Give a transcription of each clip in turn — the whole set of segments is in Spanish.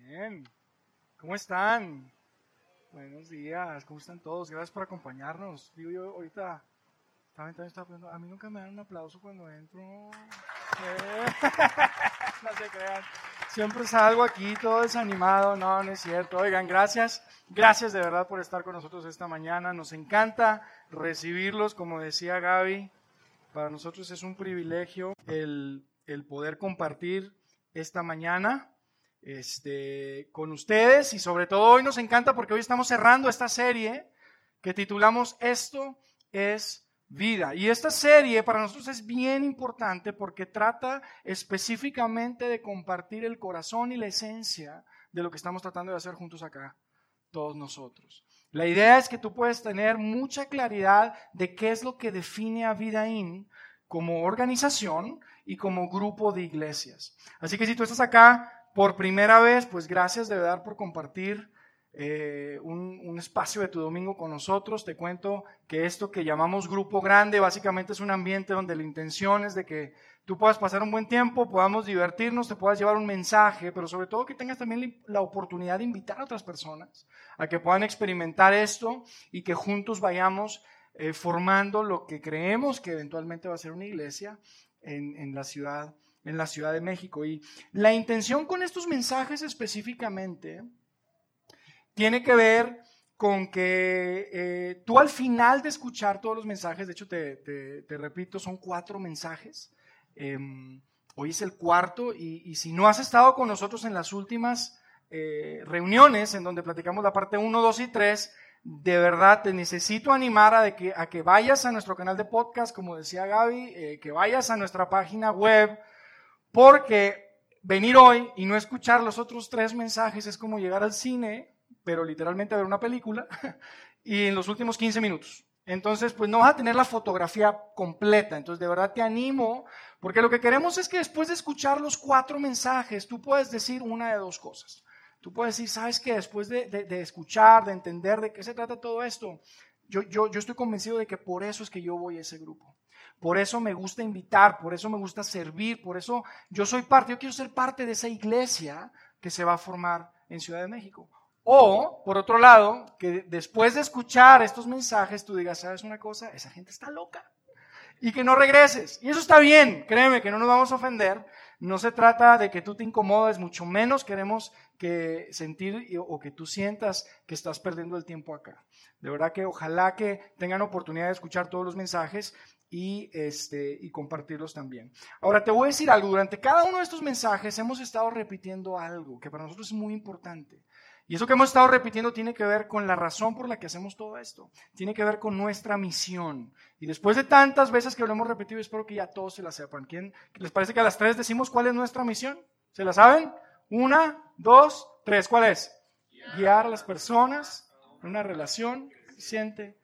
Bien. ¿Cómo están? Buenos días. ¿Cómo están todos? Gracias por acompañarnos. Digo yo ahorita, a mí nunca me dan un aplauso cuando entro. No se crean. Siempre salgo aquí todo desanimado. No, no es cierto. Oigan, gracias. Gracias de verdad por estar con nosotros esta mañana. Nos encanta recibirlos, como decía Gaby. Para nosotros es un privilegio el, el poder compartir esta mañana este, con ustedes y sobre todo hoy nos encanta porque hoy estamos cerrando esta serie que titulamos Esto es vida. Y esta serie para nosotros es bien importante porque trata específicamente de compartir el corazón y la esencia de lo que estamos tratando de hacer juntos acá, todos nosotros. La idea es que tú puedes tener mucha claridad de qué es lo que define a Vidaín como organización y como grupo de iglesias. Así que si tú estás acá por primera vez, pues gracias de verdad por compartir eh, un, espacio de tu domingo con nosotros. Te cuento que esto que llamamos grupo grande básicamente es un ambiente donde la intención es de que tú puedas pasar un buen tiempo, podamos divertirnos, te puedas llevar un mensaje, pero sobre todo que tengas también la oportunidad de invitar a otras personas a que puedan experimentar esto y que juntos vayamos eh, formando lo que creemos que eventualmente va a ser una iglesia en, en la ciudad en la Ciudad de México. Y la intención con estos mensajes específicamente tiene que ver con que eh, tú al final de escuchar todos los mensajes, de hecho te, repito, son cuatro mensajes, em, hoy es el cuarto y, si no has estado con nosotros en las últimas eh, reuniones en donde platicamos la parte 1, 2 y 3, de verdad te necesito animar a, que, a que vayas a nuestro canal de podcast, como decía Gaby, eh, que vayas a nuestra página web, porque venir hoy y no escuchar los otros tres mensajes es como llegar al cine, pero literalmente ver una película, y en los últimos 15 minutos. Entonces, pues no vas a tener la fotografía completa. Entonces, de verdad te animo, porque lo que queremos es que después de escuchar los cuatro mensajes, tú puedes decir una de dos cosas. Tú puedes decir, ¿sabes qué? Después de, de escuchar, de entender de qué se trata todo esto, yo, yo, yo estoy convencido de que por eso es que yo voy a ese grupo. Por eso me gusta invitar, por eso me gusta servir, por eso yo soy parte, yo quiero ser parte de esa iglesia que se va a formar en Ciudad de México. O, por otro lado, que después de escuchar estos mensajes tú digas, ¿sabes una cosa? Esa gente está loca. Y que no regreses. Y eso está bien, créeme que no nos vamos a ofender. No se trata de que tú te incomodes, mucho menos queremos que sentir o que tú sientas que estás perdiendo el tiempo acá. De verdad que ojalá que tengan oportunidad de escuchar todos los mensajes y, este, y compartirlos también. Ahora te voy a decir algo, durante cada uno de estos mensajes hemos estado repitiendo algo que para nosotros es muy importante. Y eso que hemos estado repitiendo tiene que ver con la razón por la que hacemos todo esto. Tiene que ver con nuestra misión. Y después de tantas veces que lo hemos repetido, espero que ya todos se la sepan. ¿Quién, ¿Les parece que a las tres decimos cuál es nuestra misión? ¿Se la saben? Una, dos, tres. ¿Cuál es? Guiar a las personas en una relación eficiente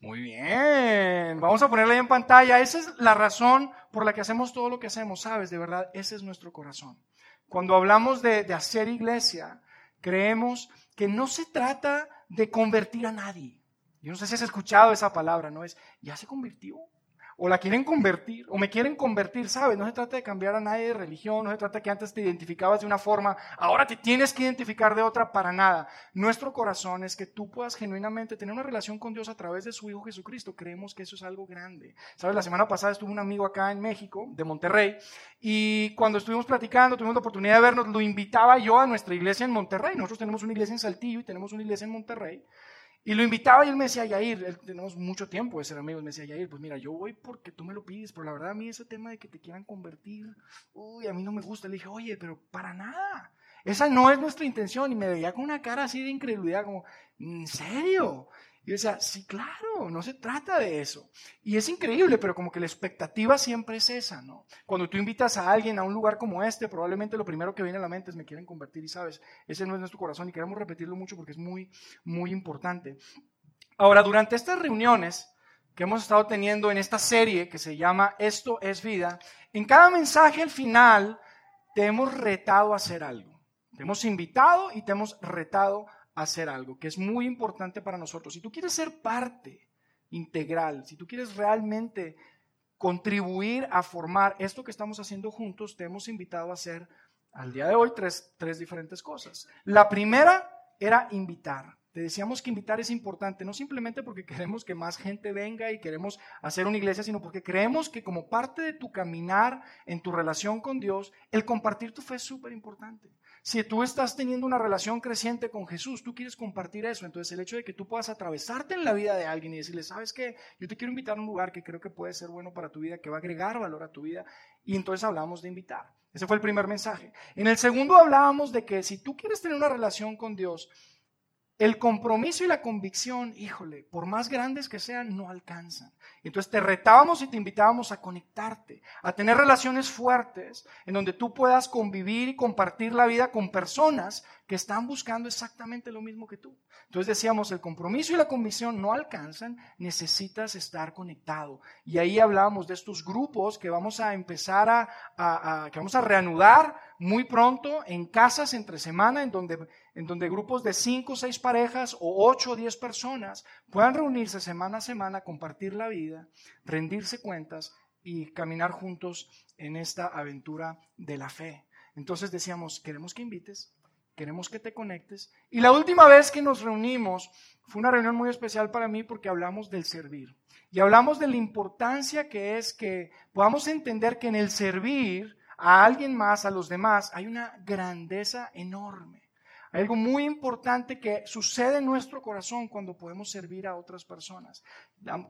muy bien, vamos a ponerla en pantalla. Esa es la razón por la que hacemos todo lo que hacemos, ¿sabes? De verdad, ese es nuestro corazón. Cuando hablamos de, de hacer iglesia, creemos que no se trata de convertir a nadie. Yo no sé si has escuchado esa palabra, ¿no? Es, ya se convirtió o la quieren convertir, o me quieren convertir, ¿sabes? No se trata de cambiar a nadie de religión, no se trata de que antes te identificabas de una forma, ahora te tienes que identificar de otra para nada. Nuestro corazón es que tú puedas genuinamente tener una relación con Dios a través de su Hijo Jesucristo. Creemos que eso es algo grande. ¿Sabes? La semana pasada estuvo un amigo acá en México, de Monterrey, y cuando estuvimos platicando, tuvimos la oportunidad de vernos, lo invitaba yo a nuestra iglesia en Monterrey. Nosotros tenemos una iglesia en Saltillo y tenemos una iglesia en Monterrey. Y lo invitaba y él me decía, Yair, tenemos mucho tiempo de ser amigos, me decía, Yair, pues mira, yo voy porque tú me lo pides, pero la verdad a mí ese tema de que te quieran convertir, uy, a mí no me gusta. Le dije, oye, pero para nada, esa no es nuestra intención. Y me veía con una cara así de incredulidad, como, ¿en serio? Y yo decía, sí, claro, no se trata de eso. Y es increíble, pero como que la expectativa siempre es esa, ¿no? Cuando tú invitas a alguien a un lugar como este, probablemente lo primero que viene a la mente es me quieren convertir y sabes, ese no es nuestro corazón y queremos repetirlo mucho porque es muy, muy importante. Ahora, durante estas reuniones que hemos estado teniendo en esta serie que se llama Esto es vida, en cada mensaje al final te hemos retado a hacer algo. Te hemos invitado y te hemos retado hacer algo que es muy importante para nosotros. Si tú quieres ser parte integral, si tú quieres realmente contribuir a formar esto que estamos haciendo juntos, te hemos invitado a hacer Al día de hoy, tres, tres diferentes cosas. La primera era invitar. Te decíamos que invitar es importante, no simplemente porque queremos que más gente venga y queremos hacer una iglesia, sino porque creemos que como parte de tu caminar en tu relación con Dios, el compartir tu fe es súper importante. Si tú estás teniendo una relación creciente con Jesús, tú quieres compartir eso. Entonces el hecho de que tú puedas atravesarte en la vida de alguien y decirle, sabes qué, yo te quiero invitar a un lugar que creo que puede ser bueno para tu vida, que va a agregar valor a tu vida. Y entonces hablamos de invitar. Ese fue el primer mensaje. En el segundo hablábamos de que si tú quieres tener una relación con Dios, el compromiso y la convicción, híjole, por más grandes que sean, no alcanzan. Entonces te retábamos y te invitábamos a conectarte, a tener relaciones fuertes en donde tú puedas convivir y compartir la vida con personas que están buscando exactamente lo mismo que tú. Entonces decíamos, el compromiso y la convicción no alcanzan, necesitas estar conectado. Y ahí hablábamos de estos grupos que vamos a empezar a, que vamos a reanudar muy pronto en casas entre semana, en donde, en donde grupos de cinco o seis parejas o ocho o diez personas puedan reunirse semana a semana, compartir la vida, rendirse cuentas y caminar juntos en esta aventura de la fe. Entonces decíamos, queremos que invites, queremos que te conectes. Y la última vez que nos reunimos fue una reunión muy especial para mí porque hablamos del servir. Y hablamos de la importancia que es que podamos entender que en el servir a alguien más, a los demás, hay una grandeza enorme. Hay algo muy importante que sucede en nuestro corazón cuando podemos servir a otras personas.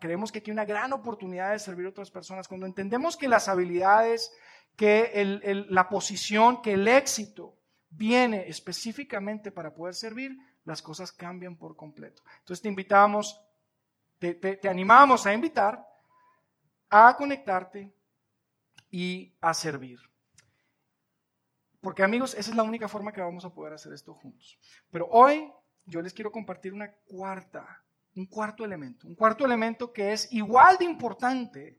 Creemos que aquí hay una gran oportunidad de servir a otras personas. Cuando entendemos que las habilidades, que la posición, que el éxito viene específicamente para poder servir, las cosas cambian por completo. Entonces te invitamos, te, te, animamos a invitar, a conectarte y a servir. Porque amigos, esa es la única forma que vamos a poder hacer esto juntos. Pero hoy yo les quiero compartir un cuarto elemento, un cuarto elemento que es igual de importante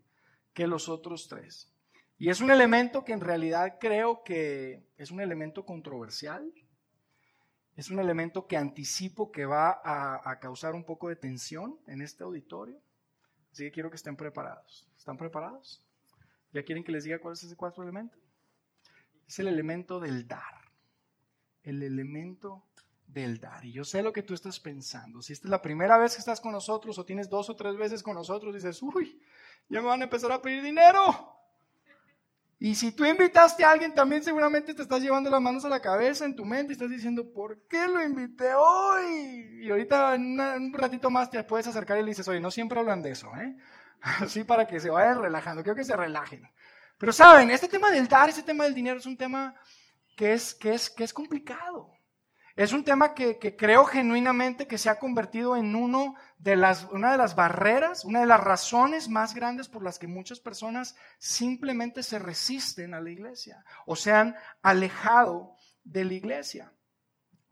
que los otros tres. Y es un elemento que en realidad creo que es un elemento controversial, es un elemento que anticipo que va a, causar un poco de tensión en este auditorio. Así que quiero que estén preparados. ¿Están preparados? ¿Ya quieren que les diga cuál es ese cuarto elemento? Es el elemento del dar. El elemento del dar. Y yo sé lo que tú estás pensando. Si esta es la primera vez que estás con nosotros o tienes dos o tres veces con nosotros, dices, uy, ya me van a empezar a pedir dinero. Y si tú invitaste a alguien, también seguramente te estás llevando las manos a la cabeza en tu mente y estás diciendo, ¿por qué lo invité hoy? Y ahorita un ratito más te puedes acercar y le dices, oye, no siempre hablan de eso, ¿eh? Así para que se vayan relajando, quiero que se relajen. Pero saben, este tema del dar, este tema del dinero es un tema que es, que es, que es complicado. Es un tema que, creo genuinamente que se ha convertido en uno de las, una de las barreras, una de las razones más grandes por las que muchas personas simplemente se resisten a la iglesia o se han alejado de la iglesia.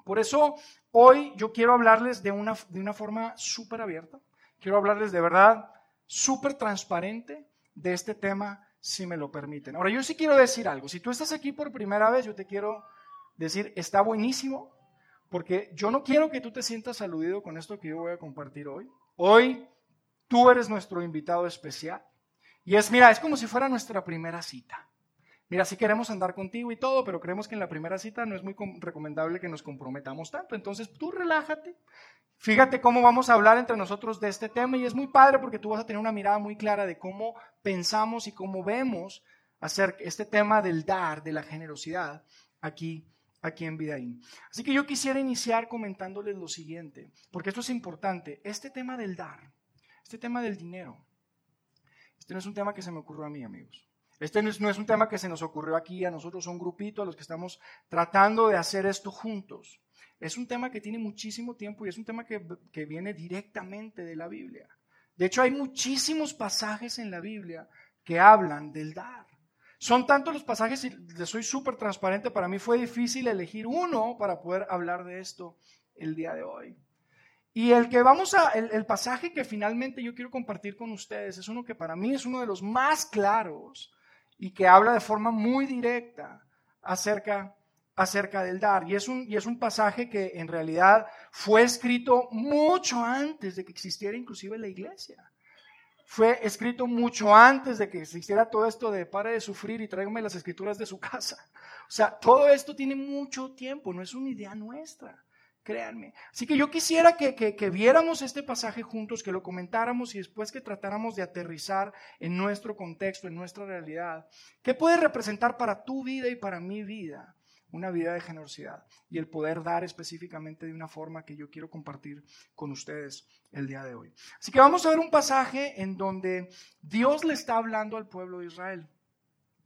Por eso hoy yo quiero hablarles de una, de una forma súper abierta, quiero hablarles de verdad súper transparente de este tema, si me lo permiten. Ahora yo sí quiero decir algo, si tú estás aquí por primera vez, yo te quiero decir, está buenísimo porque yo no quiero que tú te sientas aludido con esto que yo voy a compartir hoy. Hoy tú eres nuestro invitado especial. Y es, mira, es como si fuera nuestra primera cita. Mira, sí queremos andar contigo y todo, pero creemos que en la primera cita no es muy recomendable que nos comprometamos tanto. Entonces tú relájate. Fíjate cómo vamos a hablar entre nosotros de este tema y es muy padre porque tú vas a tener una mirada muy clara de cómo pensamos y cómo vemos hacer este tema del dar, de la generosidad aquí aquí en Vidaín. Así que yo quisiera iniciar comentándoles lo siguiente, porque esto es importante. Este tema del dar, este tema del dinero, este no es un tema que se me ocurrió a mí, amigos. Este no es, un tema que se nos ocurrió aquí a nosotros, un grupito, a los que estamos tratando de hacer esto juntos. Es un tema que tiene muchísimo tiempo y es un tema que, que viene directamente de la Biblia. De hecho, hay muchísimos pasajes en la Biblia que hablan del dar. Son tantos los pasajes, y les soy súper transparente, para mí fue difícil elegir uno para poder hablar de esto el día de hoy. Y el que vamos a, el, pasaje que finalmente yo quiero compartir con ustedes es uno que para mí es uno de los más claros y que habla de forma muy directa acerca, acerca del dar. Y es, un, y es un pasaje que en realidad fue escrito mucho antes de que existiera inclusive la iglesia. fue escrito mucho antes de que se hiciera todo esto de pare de sufrir y tráigame las escrituras de su casa. O sea, todo esto tiene mucho tiempo, no es una idea nuestra créanme. Así que yo quisiera que, que, viéramos este pasaje juntos, que lo comentáramos y después que tratáramos de aterrizar en nuestro contexto, en nuestra realidad. ¿Qué puede representar para tu vida y para mi vida? Una vida de generosidad y el poder dar específicamente de una forma que yo quiero compartir con ustedes el día de hoy. Así que vamos a ver un pasaje en donde Dios le está hablando al pueblo de Israel.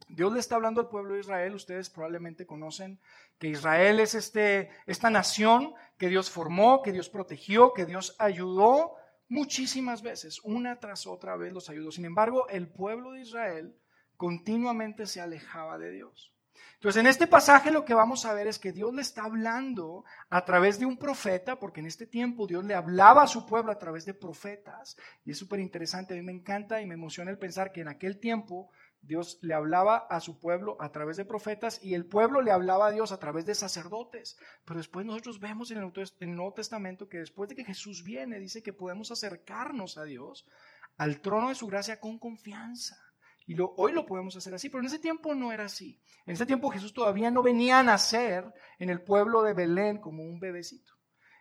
Dios le está hablando al pueblo de Israel, ustedes probablemente conocen que Israel es este, esta nación que Dios formó, que Dios protegió, que Dios ayudó muchísimas veces, una tras otra vez los ayudó. Sin embargo, el pueblo de Israel continuamente se alejaba de Dios. Entonces, en este pasaje lo que vamos a ver es que Dios le está hablando a través de un profeta, porque en este tiempo Dios le hablaba a su pueblo a través de profetas. Y es súper interesante, a mí me encanta y me emociona el pensar que en aquel tiempo Dios le hablaba a su pueblo a través de profetas y el pueblo le hablaba a Dios a través de sacerdotes. Pero después nosotros vemos en el Nuevo Testamento que después de que Jesús viene, dice que podemos acercarnos a Dios, al trono de su gracia con confianza. Y hoy lo podemos hacer así, pero en ese tiempo no era así. En ese tiempo Jesús todavía no venía a nacer en el pueblo de Belén como un bebecito.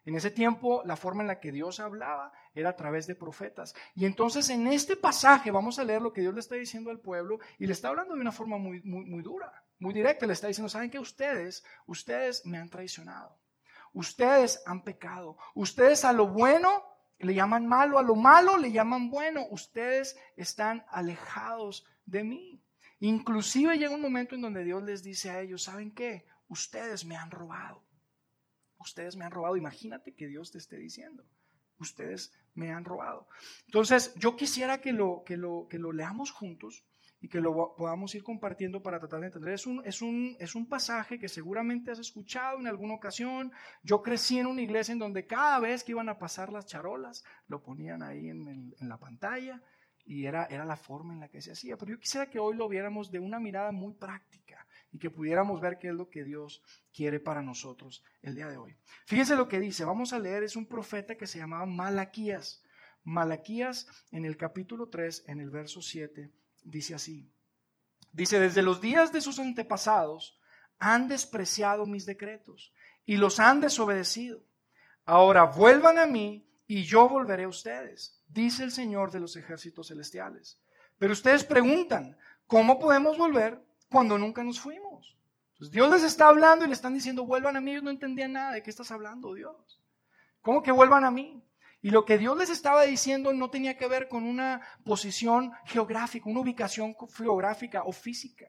En ese tiempo la forma en la que Dios hablaba era a través de profetas. Y entonces en este pasaje vamos a leer lo que Dios le está diciendo al pueblo y le está hablando de una forma muy, muy, muy dura, muy directa. Le está diciendo, ¿saben que ustedes, ustedes me han traicionado? Ustedes han pecado. Ustedes a lo bueno le llaman malo, a lo malo le llaman bueno. Ustedes están alejados de mí. Inclusive llega un momento en donde Dios les dice a ellos, ¿saben qué? Ustedes me han robado. Ustedes me han robado. Imagínate que Dios te esté diciendo ustedes me han robado. Entonces, yo quisiera que lo, que lo, que lo leamos juntos y que lo podamos ir compartiendo para tratar de entender. Es un, es, un, es un pasaje que seguramente has escuchado en alguna ocasión. Yo crecí en una iglesia en donde cada vez que iban a pasar las charolas, lo ponían ahí en, en la pantalla y era, era la forma en la que se hacía. Pero yo quisiera que hoy lo viéramos de una mirada muy práctica y que pudiéramos ver qué es lo que Dios quiere para nosotros el día de hoy. Fíjense lo que dice, vamos a leer, es un profeta que se llamaba Malaquías. Malaquías en el capítulo 3, en el verso 7, dice así. Dice, desde los días de sus antepasados han despreciado mis decretos y los han desobedecido. Ahora vuelvan a mí y yo volveré a ustedes, dice el Señor de los ejércitos celestiales. Pero ustedes preguntan, ¿cómo podemos volver cuando nunca nos fuimos. Dios les está hablando y le están diciendo, vuelvan a mí. Ellos no entendían nada de qué estás hablando, Dios. ¿Cómo que vuelvan a mí? Y lo que Dios les estaba diciendo no tenía que ver con una posición geográfica, una ubicación geográfica o física.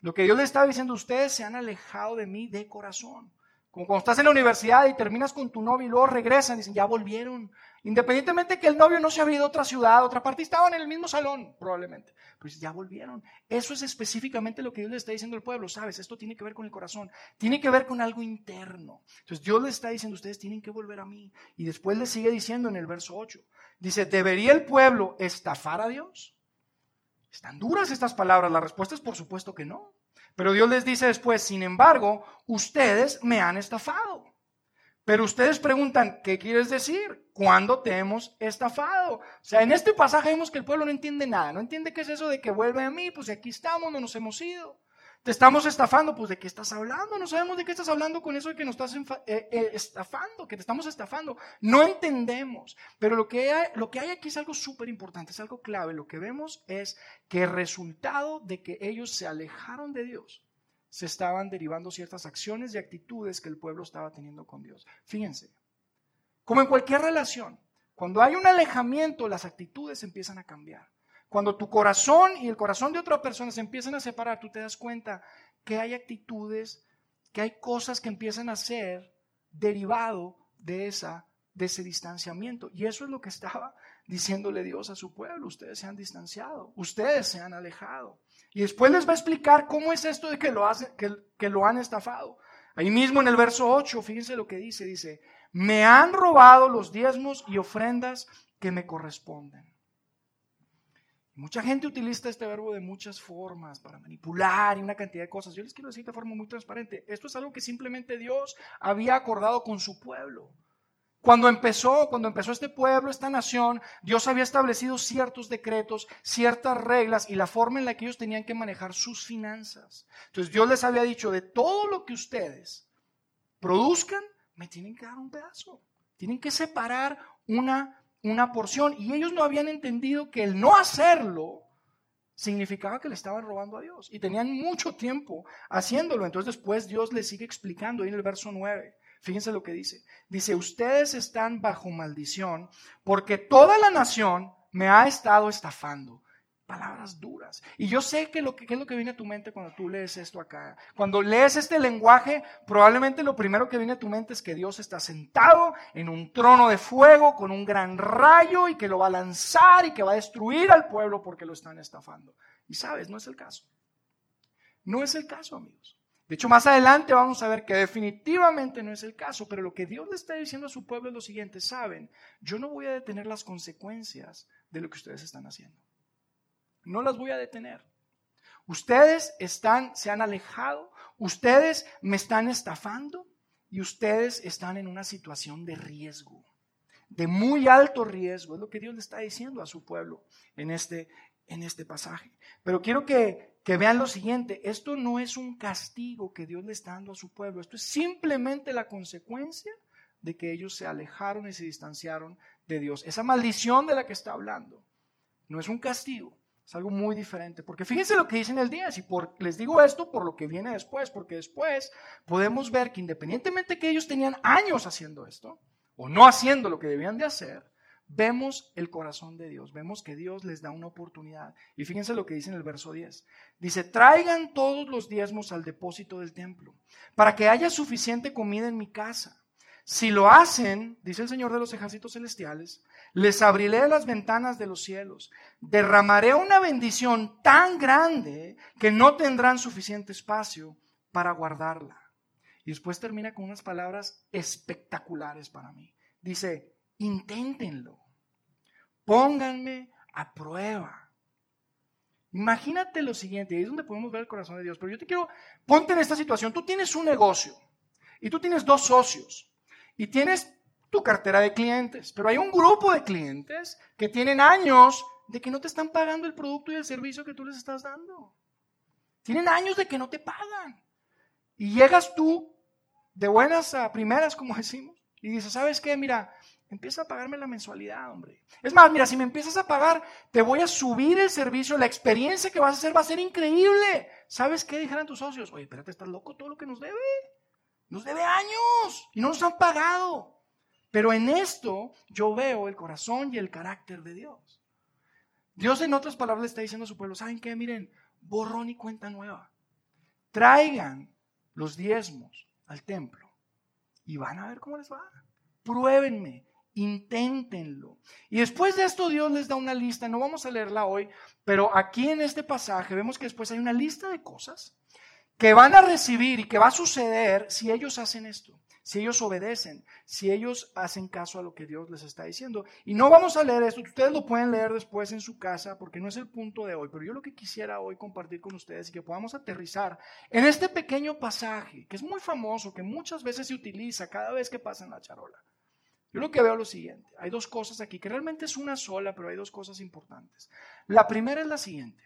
Lo que Dios les estaba diciendo, ustedes se han alejado de mí de corazón. Como cuando estás en la universidad y terminas con tu novio y luego regresan y dicen, ya volvieron. Independientemente que el novio no se había ido a otra ciudad, a otra parte, estaban en el mismo salón, probablemente. Pero ya volvieron. Eso es específicamente lo que Dios le está diciendo al pueblo, ¿sabes? Esto tiene que ver con el corazón, tiene que ver con algo interno. Entonces Dios le está diciendo, ustedes tienen que volver a mí. Y después le sigue diciendo en el verso 8, dice, ¿debería el pueblo estafar a Dios? Están duras estas palabras, la respuesta es por supuesto que no. Pero Dios les dice después, sin embargo, ustedes me han estafado. Pero ustedes preguntan, ¿qué quieres decir? ¿Cuándo te hemos estafado? O sea, en este pasaje vemos que el pueblo no entiende nada, no entiende qué es eso de que vuelve a mí, pues aquí estamos, no nos hemos ido. Te estamos estafando, pues de qué estás hablando, no sabemos de qué estás hablando con eso de que nos estás eh, eh, estafando, que te estamos estafando. No entendemos, pero lo que lo que hay aquí es algo súper importante, es algo clave. Lo que vemos es que el resultado de que ellos se alejaron de Dios se estaban derivando ciertas acciones y actitudes que el pueblo estaba teniendo con Dios. Fíjense, como en cualquier relación, cuando hay un alejamiento, las actitudes empiezan a cambiar. Cuando tu corazón y el corazón de otra persona se empiezan a separar, tú te das cuenta que hay actitudes, que hay cosas que empiezan a ser derivado de esa de ese distanciamiento. Y eso es lo que estaba diciéndole Dios a su pueblo. Ustedes se han distanciado, ustedes se han alejado. Y después les va a explicar cómo es esto de que lo, hace, que, lo han estafado. Ahí mismo en el verso 8, fíjense lo que dice, dice, me han robado los diezmos y ofrendas que me corresponden. Mucha gente utiliza este verbo de muchas formas para manipular y una cantidad de cosas. Yo les quiero decir de forma muy transparente, esto es algo que simplemente Dios había acordado con su pueblo. Cuando empezó, cuando empezó este pueblo, esta nación, Dios había establecido ciertos decretos, ciertas reglas y la forma en la que ellos tenían que manejar sus finanzas. Entonces Dios les había dicho, de todo lo que ustedes produzcan, me tienen que dar un pedazo. Tienen que separar una, una porción. Y ellos no habían entendido que el no hacerlo significaba que le estaban robando a Dios. Y tenían mucho tiempo haciéndolo. Entonces después Dios les sigue explicando ahí en el verso 9. Fíjense lo que dice. Dice, ustedes están bajo maldición porque toda la nación me ha estado estafando. Palabras duras. Y yo sé que lo que, es lo que viene a tu mente cuando tú lees esto acá. Cuando lees este lenguaje, probablemente lo primero que viene a tu mente es que Dios está sentado en un trono de fuego con un gran rayo y que lo va a lanzar y que va a destruir al pueblo porque lo están estafando. Y sabes, no es el caso. No es el caso, amigos. De hecho, más adelante vamos a ver que definitivamente no es el caso, pero lo que Dios le está diciendo a su pueblo es lo siguiente, saben, yo no voy a detener las consecuencias de lo que ustedes están haciendo. No las voy a detener. Ustedes están, se han alejado, ustedes me están estafando y ustedes están en una situación de riesgo, de muy alto riesgo. Es lo que Dios le está diciendo a su pueblo en este, en este pasaje. Pero quiero que, que vean lo siguiente, esto no es un castigo que Dios le está dando a su pueblo, esto es simplemente la consecuencia de que ellos se alejaron y se distanciaron de Dios. Esa maldición de la que está hablando no es un castigo, es algo muy diferente, porque fíjense lo que dice en el 10, y por, les digo esto por lo que viene después, porque después podemos ver que independientemente que ellos tenían años haciendo esto, o no haciendo lo que debían de hacer, vemos el corazón de Dios, vemos que Dios les da una oportunidad. Y fíjense lo que dice en el verso 10. Dice, traigan todos los diezmos al depósito del templo, para que haya suficiente comida en mi casa. Si lo hacen, dice el Señor de los ejércitos celestiales, les abriré las ventanas de los cielos, derramaré una bendición tan grande que no tendrán suficiente espacio para guardarla. Y después termina con unas palabras espectaculares para mí. Dice, inténtenlo, pónganme a prueba. Imagínate lo siguiente, ahí es donde podemos ver el corazón de Dios, pero yo te quiero, ponte en esta situación, tú tienes un negocio y tú tienes dos socios y tienes tu cartera de clientes, pero hay un grupo de clientes que tienen años de que no te están pagando el producto y el servicio que tú les estás dando. Tienen años de que no te pagan. Y llegas tú de buenas a primeras, como decimos, y dices, ¿sabes qué? Mira, empieza a pagarme la mensualidad, hombre. Es más, mira, si me empiezas a pagar, te voy a subir el servicio, la experiencia que vas a hacer va a ser increíble. ¿Sabes qué dijeron tus socios? Oye, espérate, ¿estás loco todo lo que nos debe? Nos debe años y no nos han pagado. Pero en esto yo veo el corazón y el carácter de Dios. Dios en otras palabras le está diciendo a su pueblo, ¿saben qué? Miren, borrón y cuenta nueva. Traigan los diezmos al templo y van a ver cómo les va. Pruébenme, inténtenlo. Y después de esto Dios les da una lista, no vamos a leerla hoy, pero aquí en este pasaje vemos que después hay una lista de cosas que van a recibir y que va a suceder si ellos hacen esto si ellos obedecen, si ellos hacen caso a lo que Dios les está diciendo. Y no vamos a leer esto, ustedes lo pueden leer después en su casa porque no es el punto de hoy, pero yo lo que quisiera hoy compartir con ustedes y que podamos aterrizar en este pequeño pasaje, que es muy famoso, que muchas veces se utiliza cada vez que pasa en la charola. Yo lo que veo es lo siguiente, hay dos cosas aquí, que realmente es una sola, pero hay dos cosas importantes. La primera es la siguiente.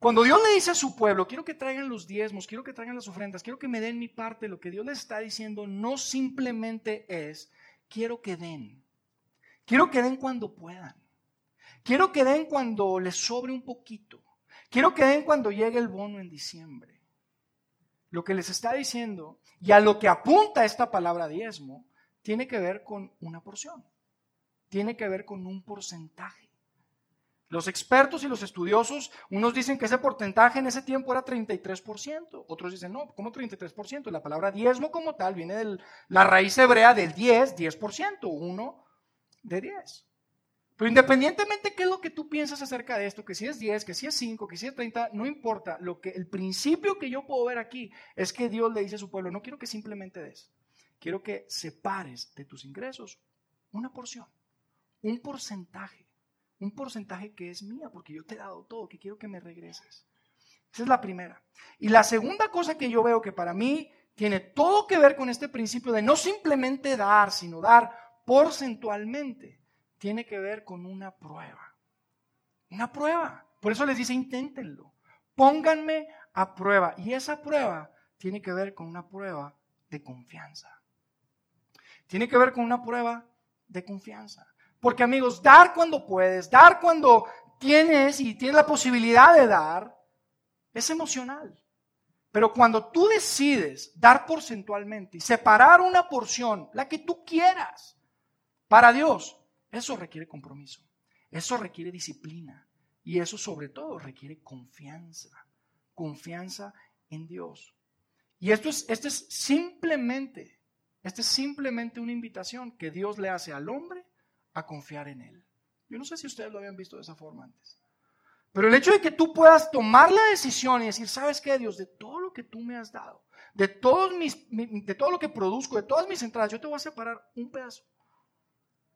Cuando Dios le dice a su pueblo, quiero que traigan los diezmos, quiero que traigan las ofrendas, quiero que me den mi parte, lo que Dios les está diciendo no simplemente es, quiero que den. Quiero que den cuando puedan. Quiero que den cuando les sobre un poquito. Quiero que den cuando llegue el bono en diciembre. Lo que les está diciendo y a lo que apunta esta palabra diezmo tiene que ver con una porción. Tiene que ver con un porcentaje. Los expertos y los estudiosos, unos dicen que ese porcentaje en ese tiempo era 33%, otros dicen, no, ¿cómo 33%? La palabra diezmo como tal viene de la raíz hebrea del 10, 10%, uno de 10. Pero independientemente de qué es lo que tú piensas acerca de esto, que si es 10, que si es 5, que si es 30, no importa. Lo que, el principio que yo puedo ver aquí es que Dios le dice a su pueblo, no quiero que simplemente des, quiero que separes de tus ingresos una porción, un porcentaje un porcentaje que es mía, porque yo te he dado todo, que quiero que me regreses. Esa es la primera. Y la segunda cosa que yo veo que para mí tiene todo que ver con este principio de no simplemente dar, sino dar porcentualmente. Tiene que ver con una prueba. Una prueba. Por eso les dice, inténtenlo. Pónganme a prueba. Y esa prueba tiene que ver con una prueba de confianza. Tiene que ver con una prueba de confianza. Porque amigos, dar cuando puedes, dar cuando tienes y tienes la posibilidad de dar, es emocional. Pero cuando tú decides dar porcentualmente y separar una porción, la que tú quieras, para Dios, eso requiere compromiso, eso requiere disciplina y eso sobre todo requiere confianza, confianza en Dios. Y esto es, esto es simplemente, esta es simplemente una invitación que Dios le hace al hombre a confiar en Él. Yo no sé si ustedes lo habían visto de esa forma antes. Pero el hecho de que tú puedas tomar la decisión y decir, ¿sabes qué, Dios? De todo lo que tú me has dado, de, todos mis, de todo lo que produzco, de todas mis entradas, yo te voy a separar un pedazo,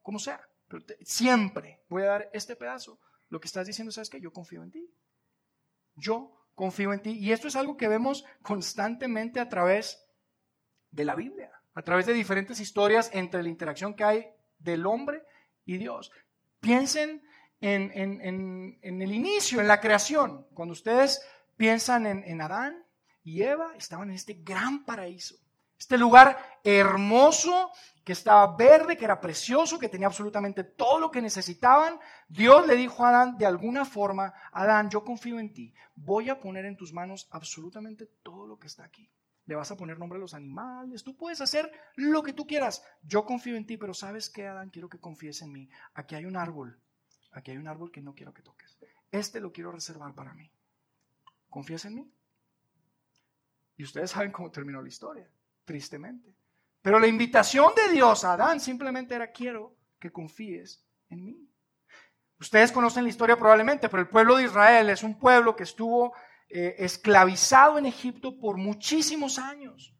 como sea. Pero siempre voy a dar este pedazo. Lo que estás diciendo, ¿sabes qué? Yo confío en ti. Yo confío en ti. Y esto es algo que vemos constantemente a través de la Biblia, a través de diferentes historias entre la interacción que hay del hombre y Dios. Piensen en, el inicio, en la creación, cuando ustedes piensan en, Adán y Eva, estaban en este gran paraíso, este lugar hermoso que estaba verde, que era precioso, que tenía absolutamente todo lo que necesitaban. Dios le dijo a Adán de alguna forma, Adán, yo confío en ti, voy a poner en tus manos absolutamente todo lo que está aquí. Le vas a poner nombre a los animales, tú puedes hacer lo que tú quieras. Yo confío en ti, pero ¿sabes qué, Adán? Quiero que confíes en mí. Aquí hay un árbol aquí hay un árbol que no quiero que toques. Este lo quiero reservar para mí. ¿Confías en mí? Y ustedes saben cómo terminó la historia, tristemente. Pero la invitación de Dios a Adán simplemente era, quiero que confíes en mí. Ustedes conocen la historia probablemente, pero el pueblo de Israel es un pueblo que estuvo eh, esclavizado en Egipto por muchísimos años.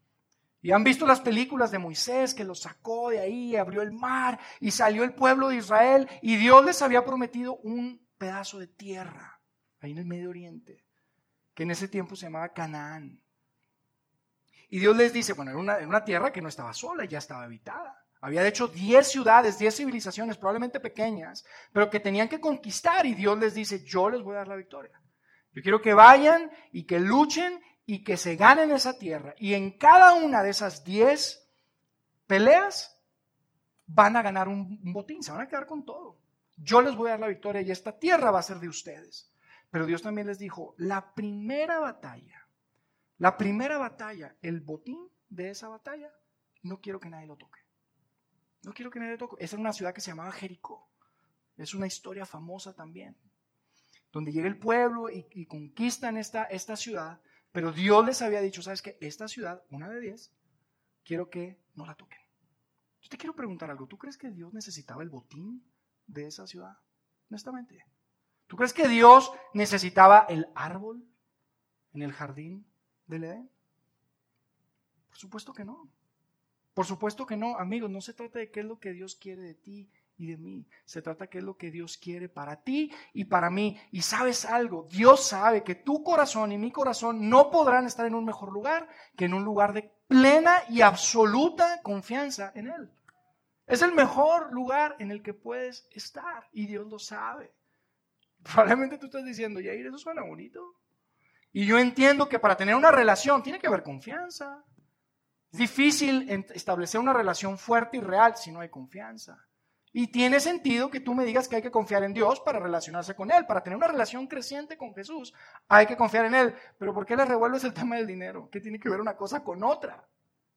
Y han visto las películas de Moisés que lo sacó de ahí, abrió el mar y salió el pueblo de Israel y Dios les había prometido un pedazo de tierra ahí en el Medio Oriente, que en ese tiempo se llamaba Canaán. Y Dios les dice, bueno, era una, tierra que no estaba sola, ya estaba habitada. Había de hecho 10 ciudades, 10 civilizaciones, probablemente pequeñas, pero que tenían que conquistar y Dios les dice, yo les voy a dar la victoria. Yo quiero que vayan y que luchen y que se ganen esa tierra. Y en cada una de esas diez peleas van a ganar un, botín, se van a quedar con todo. Yo les voy a dar la victoria y esta tierra va a ser de ustedes. Pero Dios también les dijo, la primera batalla, la primera batalla, el botín de esa batalla, no quiero que nadie lo toque. No quiero que nadie lo toque. Esa es una ciudad que se llamaba Jericó. Es una historia famosa también. Donde llega el pueblo y, conquistan esta, esta ciudad. Pero Dios les había dicho, ¿sabes qué? Esta ciudad, una de diez, quiero que no la toquen. Yo te quiero preguntar algo. ¿Tú crees que Dios necesitaba el botín de esa ciudad? Honestamente. ¿Tú crees que Dios necesitaba el árbol en el jardín del Edén? Por supuesto que no. Por supuesto que no, amigos. No se trata de qué es lo que Dios quiere de ti y de mí. Se trata qué es lo que Dios quiere para ti y para mí. Y sabes algo, Dios sabe que tu corazón y mi corazón no podrán estar en un mejor lugar que en un lugar de plena y absoluta confianza en Él. Es el mejor lugar en el que puedes estar y Dios lo sabe. Probablemente tú estás diciendo, Yair, eso suena bonito. Y yo entiendo que para tener una relación tiene que haber confianza. Es difícil establecer una relación fuerte y real si no hay confianza. Y tiene sentido que tú me digas que hay que confiar en Dios para relacionarse con Él, para tener una relación creciente con Jesús. Hay que confiar en Él. Pero ¿por qué le revuelves el tema del dinero? ¿Qué tiene que ver una cosa con otra?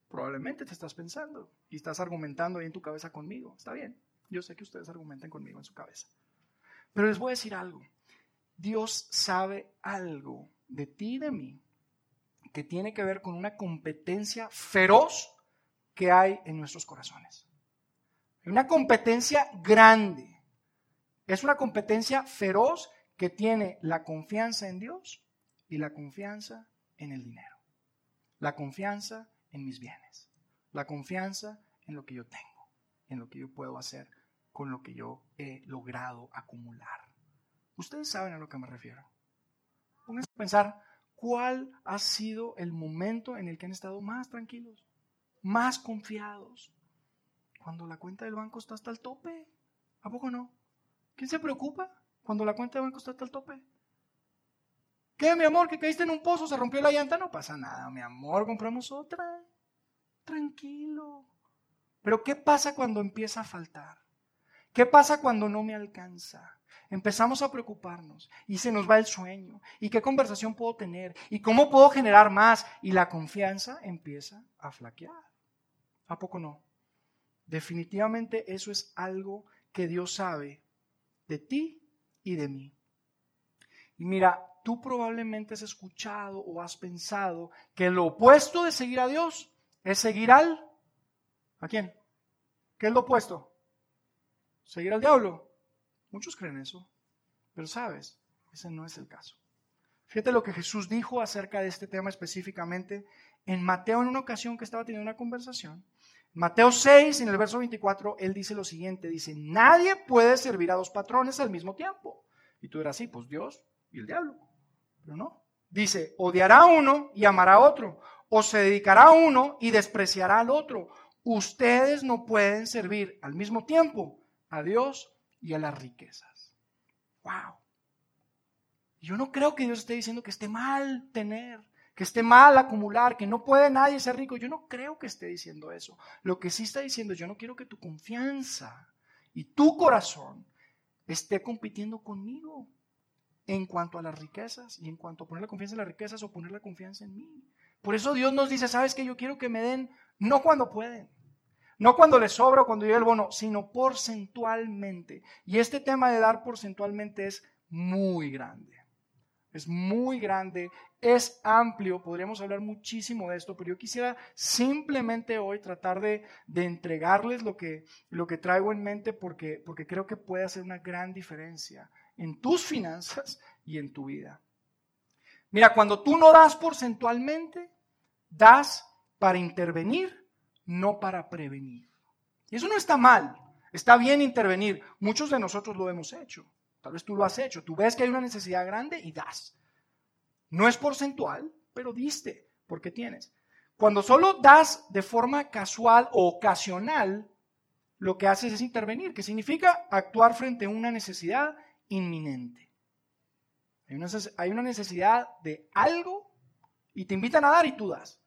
Probablemente te estás pensando y estás argumentando ahí en tu cabeza conmigo. Está bien. Yo sé que ustedes argumentan conmigo en su cabeza. Pero les voy a decir algo. Dios sabe algo de ti y de mí que tiene que ver con una competencia feroz que hay en nuestros corazones. Una competencia grande. Es una competencia feroz que tiene la confianza en Dios y la confianza en el dinero. La confianza en mis bienes. La confianza en lo que yo tengo, en lo que yo puedo hacer con lo que yo he logrado acumular. Ustedes saben a lo que me refiero. Pónganse a pensar ¿cuál ha sido el momento en el que han estado más tranquilos, más confiados? Cuando la cuenta del banco está hasta el tope. ¿A poco no? ¿Quién se preocupa cuando la cuenta del banco está hasta el tope? ¿Qué, mi amor? Que caíste en un pozo, se rompió la llanta. No pasa nada, mi amor, compramos otra. Tranquilo. Pero ¿qué pasa cuando empieza a faltar? ¿Qué pasa cuando no me alcanza? Empezamos a preocuparnos y se nos va el sueño. ¿Y qué conversación puedo tener? ¿Y cómo puedo generar más? Y la confianza empieza a flaquear. ¿A poco no? Definitivamente eso es algo que Dios sabe de ti y de mí. Y mira, tú probablemente has escuchado o has pensado que lo opuesto de seguir a Dios es seguir al... ¿A quién? ¿Qué es lo opuesto? Seguir al diablo. Muchos creen eso, pero sabes, ese no es el caso. Fíjate lo que Jesús dijo acerca de este tema específicamente en Mateo en una ocasión que estaba teniendo una conversación. Mateo 6, en el verso 24, él dice lo siguiente, dice, nadie puede servir a dos patrones al mismo tiempo. Y tú dirás, sí, pues Dios y el diablo. Pero no. Dice, odiará a uno y amará a otro, o se dedicará a uno y despreciará al otro. Ustedes no pueden servir al mismo tiempo a Dios y a las riquezas. ¡Wow! Yo no creo que Dios esté diciendo que esté mal tener, que esté mal acumular, que no puede nadie ser rico. Yo no creo que esté diciendo eso. Lo que sí está diciendo yo no quiero que tu confianza y tu corazón esté compitiendo conmigo en cuanto a las riquezas y en cuanto a poner la confianza en las riquezas o poner la confianza en mí. Por eso Dios nos dice, sabes que yo quiero que me den, no cuando pueden, no cuando les sobra o cuando llega el bono, sino porcentualmente. Y este tema de dar porcentualmente es muy grande. Es muy grande, es amplio, podríamos hablar muchísimo de esto, pero yo quisiera simplemente hoy tratar de, entregarles lo que, lo que traigo en mente porque, porque creo que puede hacer una gran diferencia en tus finanzas y en tu vida. Mira, cuando tú no das porcentualmente, das para intervenir no para prevenir. Y eso no está mal, está bien intervenir. Muchos de nosotros lo hemos hecho. Tal vez tú lo has hecho. Tú ves que hay una necesidad grande y das. No es porcentual, pero diste porque tienes. Cuando solo das de forma casual o ocasional, lo que haces es intervenir, que significa actuar frente a una necesidad inminente. Hay una, necesidad de algo y te invitan a dar y tú das.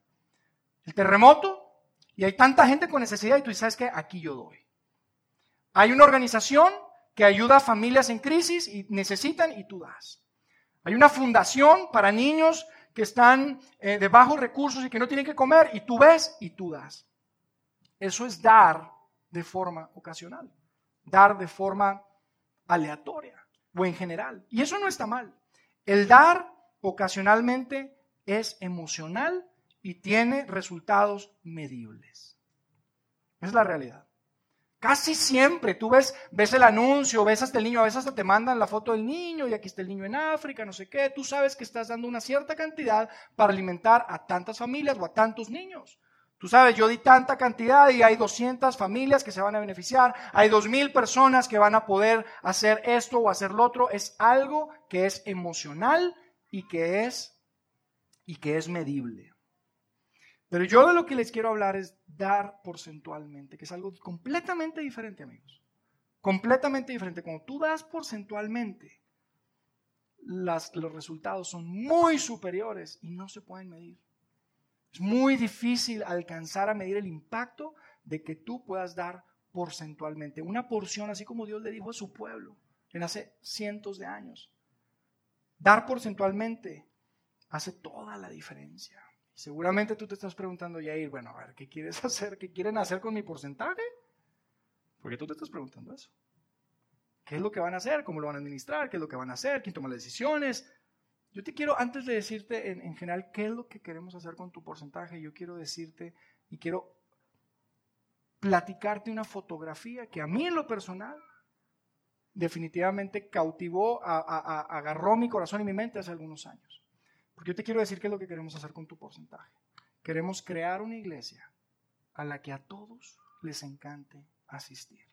El terremoto y hay tanta gente con necesidad y tú sabes que aquí yo doy. Hay una organización que ayuda a familias en crisis y necesitan y tú das. Hay una fundación para niños que están eh, de bajos recursos y que no tienen que comer y tú ves y tú das. Eso es dar de forma ocasional, dar de forma aleatoria o en general. Y eso no está mal. El dar ocasionalmente es emocional y tiene resultados medibles. Es la realidad. Casi siempre tú ves, ves el anuncio, ves hasta el niño, a veces hasta te mandan la foto del niño y aquí está el niño en África, no sé qué. Tú sabes que estás dando una cierta cantidad para alimentar a tantas familias o a tantos niños. Tú sabes, yo di tanta cantidad y hay 200 familias que se van a beneficiar, hay 2.000 personas que van a poder hacer esto o hacer lo otro. Es algo que es emocional y que es, y que es medible. Pero yo de lo que les quiero hablar es dar porcentualmente, que es algo completamente diferente, amigos. Completamente diferente. Cuando tú das porcentualmente, los resultados son muy superiores y no se pueden medir. Es muy difícil alcanzar a medir el impacto de que tú puedas dar porcentualmente. Una porción, así como Dios le dijo a su pueblo en hace cientos de años. Dar porcentualmente hace toda la diferencia. Seguramente tú te estás preguntando, Yair, bueno, a ver, ¿qué quieres hacer? ¿Qué quieren hacer con mi porcentaje? Porque tú te estás preguntando eso. ¿Qué es lo que van a hacer? ¿Cómo lo van a administrar? ¿Qué es lo que van a hacer? ¿Quién toma las decisiones? Yo te quiero, antes de decirte en, en general qué es lo que queremos hacer con tu porcentaje, yo quiero decirte y quiero platicarte una fotografía que a mí en lo personal definitivamente cautivó, agarró mi corazón y mi mente hace algunos años. Porque yo te quiero decir qué es lo que queremos hacer con tu porcentaje. Queremos crear una iglesia a la que a todos les encante asistir.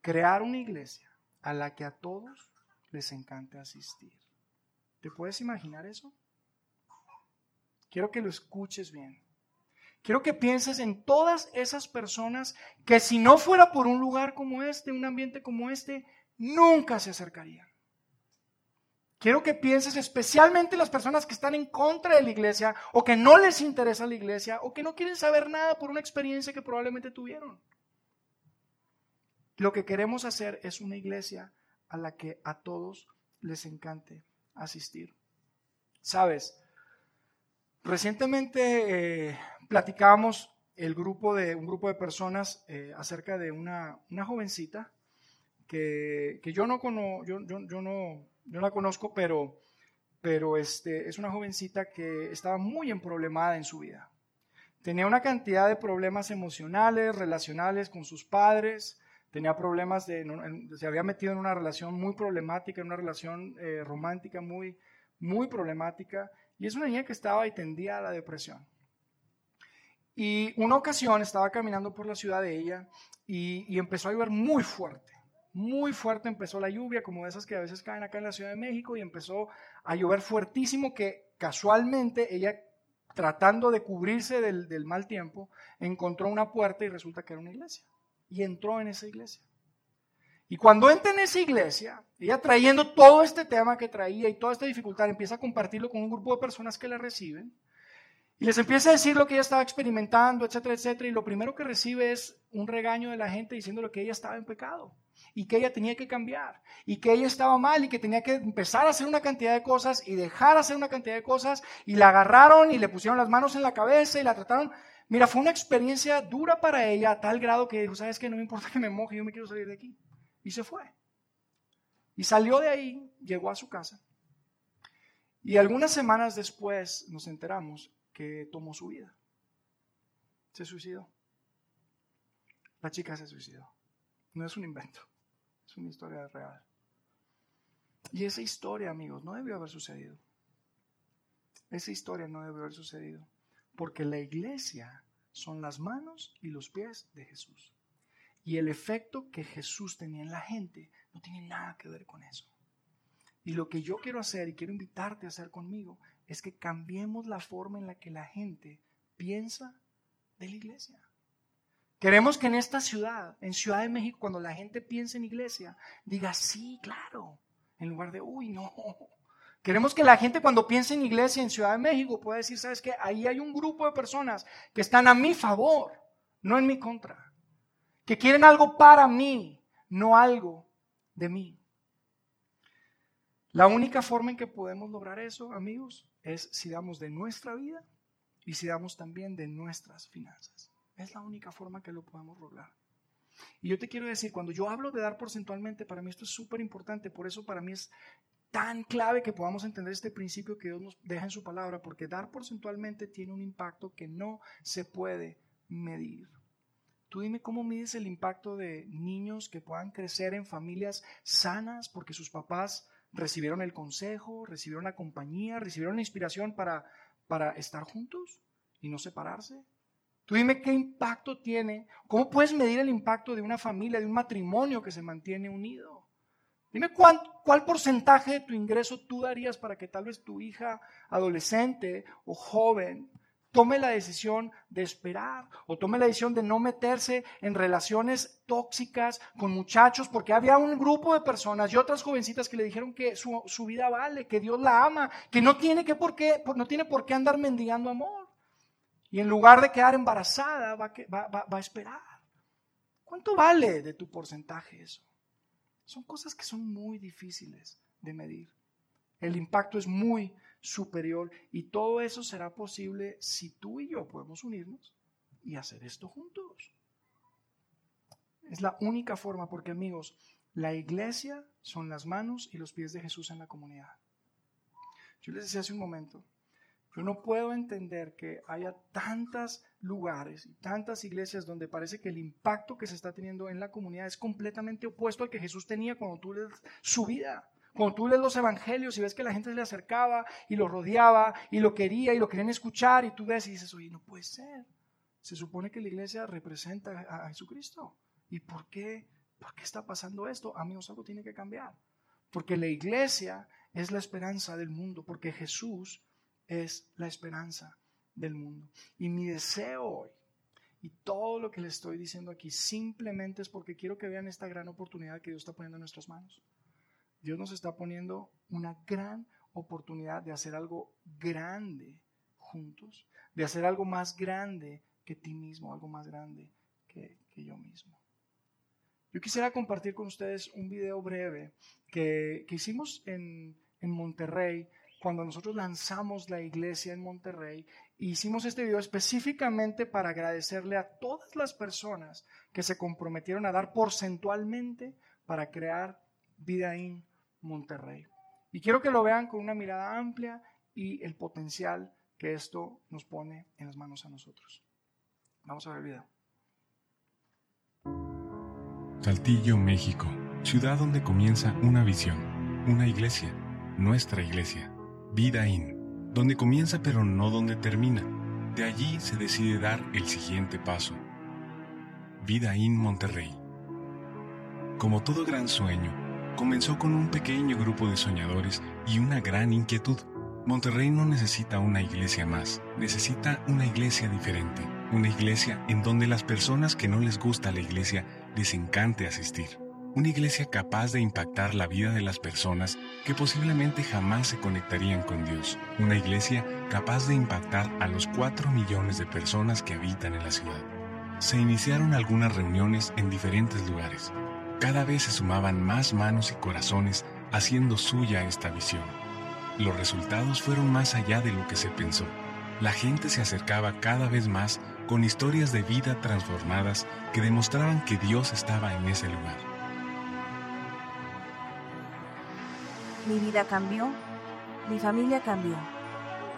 Crear una iglesia a la que a todos les encante asistir. ¿Te puedes imaginar eso? quiero que lo escuches bien. Quiero que pienses en todas esas personas que si no fuera por un lugar como este, un ambiente como este, nunca se acercarían. Quiero que pienses especialmente las personas que están en contra de la iglesia o que no les interesa la iglesia o que no quieren saber nada por una experiencia que probablemente tuvieron. Lo que queremos hacer es una iglesia a la que a todos les encante asistir. Sabes, recientemente eh, platicábamos el grupo de, un grupo de personas eh, acerca de una, una jovencita que, que, yo, no cono, yo, yo, yo, no, yo la conozco, pero, pero este, es una jovencita que estaba muy emproblemada en su vida. Tenía una cantidad de problemas emocionales, relacionales con sus padres, tenía problemas de, se había metido en una relación muy problemática, en una relación eh, romántica muy, muy problemática, y es una niña que estaba y tendía a la depresión. Y una ocasión estaba caminando por la ciudad de ella y, y, empezó a llover muy fuerte, muy fuerte empezó la lluvia, como esas que a veces caen acá en la Ciudad de México, y empezó a llover fuertísimo que casualmente ella, tratando de cubrirse del, del mal tiempo, encontró una puerta y resulta que era una iglesia y entró en esa iglesia. Y cuando entra en esa iglesia, ella trayendo todo este tema que traía y toda esta dificultad, empieza a compartirlo con un grupo de personas que la reciben. Y les empieza a decir lo que ella estaba experimentando, etcétera, etcétera. Y lo primero que recibe es un regaño de la gente diciéndole que ella estaba en pecado y que ella tenía que cambiar y que ella estaba mal y que tenía que empezar a hacer una cantidad de cosas y dejar hacer una cantidad de cosas. Y la agarraron y le pusieron las manos en la cabeza y la trataron Mira, fue una experiencia dura para ella a tal grado que dijo, ¿sabes qué? No me importa que me moje, yo me quiero salir de aquí. Y se fue. Y salió de ahí, llegó a su casa. Y algunas semanas después nos enteramos que tomó su vida. Se suicidó. La chica se suicidó. No es un invento, es una historia real. Y esa historia, amigos, no debió haber sucedido. Esa historia no debió haber sucedido. Porque la iglesia son las manos y los pies de Jesús. Y el efecto que Jesús tenía en la gente no tiene nada que ver con eso. Y lo que yo quiero hacer y quiero invitarte a hacer conmigo es que cambiemos la forma en la que la gente piensa de la iglesia. Queremos que en esta ciudad, en Ciudad de México, cuando la gente piense en iglesia, diga sí, claro, en lugar de uy, no, Queremos que la gente cuando piense en iglesia en Ciudad de México pueda decir, ¿sabes qué? Ahí hay un grupo de personas que están a mi favor, no en mi contra. Que quieren algo para mí, no algo de mí. La única forma en que podemos lograr eso, amigos, es si damos de nuestra vida y si damos también de nuestras finanzas. Es la única forma que lo podemos lograr. Y yo te quiero decir, cuando yo hablo de dar porcentualmente, para mí esto es súper importante, por eso para mí es tan clave que podamos entender este principio que Dios nos deja en su palabra, porque dar porcentualmente tiene un impacto que no se puede medir. Tú dime cómo mides el impacto de niños que puedan crecer en familias sanas porque sus papás recibieron el consejo, recibieron la compañía, recibieron la inspiración para, para estar juntos y no separarse. Tú dime qué impacto tiene, cómo puedes medir el impacto de una familia, de un matrimonio que se mantiene unido. Dime cuál, cuál porcentaje de tu ingreso tú darías para que tal vez tu hija adolescente o joven tome la decisión de esperar o tome la decisión de no meterse en relaciones tóxicas con muchachos, porque había un grupo de personas y otras jovencitas que le dijeron que su, su vida vale, que Dios la ama, que no tiene, que por qué, no tiene por qué andar mendigando amor. Y en lugar de quedar embarazada, va, va, va, va a esperar. ¿Cuánto vale de tu porcentaje eso? Son cosas que son muy difíciles de medir. El impacto es muy superior y todo eso será posible si tú y yo podemos unirnos y hacer esto juntos. Es la única forma porque amigos, la iglesia son las manos y los pies de Jesús en la comunidad. Yo les decía hace un momento, yo no puedo entender que haya tantos lugares y tantas iglesias donde parece que el impacto que se está teniendo en la comunidad es completamente opuesto al que Jesús tenía cuando tú lees su vida. Cuando tú lees los evangelios y ves que la gente se le acercaba y lo rodeaba y lo quería y lo querían escuchar y tú ves y dices, oye, no puede ser. Se supone que la iglesia representa a Jesucristo. ¿Y por qué? ¿Por qué está pasando esto? Amigos, algo tiene que cambiar. Porque la iglesia es la esperanza del mundo, porque Jesús es la esperanza del mundo. Y mi deseo hoy, y todo lo que le estoy diciendo aquí, simplemente es porque quiero que vean esta gran oportunidad que Dios está poniendo en nuestras manos. Dios nos está poniendo una gran oportunidad de hacer algo grande juntos, de hacer algo más grande que ti mismo, algo más grande que, yo mismo. Yo quisiera compartir con ustedes un video breve que, hicimos en, en Monterrey cuando nosotros lanzamos la iglesia en Monterrey. Hicimos este video específicamente para agradecerle a todas las personas que se comprometieron a dar porcentualmente para crear Vida en Monterrey. Y quiero que lo vean con una mirada amplia y el potencial que esto nos pone en las manos a nosotros. Vamos a ver el video. Saltillo, México, ciudad donde comienza una visión, una iglesia, nuestra iglesia, Vida In, donde comienza pero no donde termina. De allí se decide dar el siguiente paso. Vida In Monterrey. Como todo gran sueño, comenzó con un pequeño grupo de soñadores y una gran inquietud. Monterrey no necesita una iglesia más, necesita una iglesia diferente, una iglesia en donde las personas que no les gusta la iglesia les encante asistir, una iglesia capaz de impactar la vida de las personas que posiblemente jamás se conectarían con Dios, una iglesia capaz de impactar a los 4 millones de personas que habitan en la ciudad. Se iniciaron algunas reuniones en diferentes lugares, cada vez se sumaban más manos y corazones haciendo suya esta visión. Los resultados fueron más allá de lo que se pensó. La gente se acercaba cada vez más con historias de vida transformadas que demostraban que Dios estaba en ese lugar. Mi vida cambió, mi familia cambió.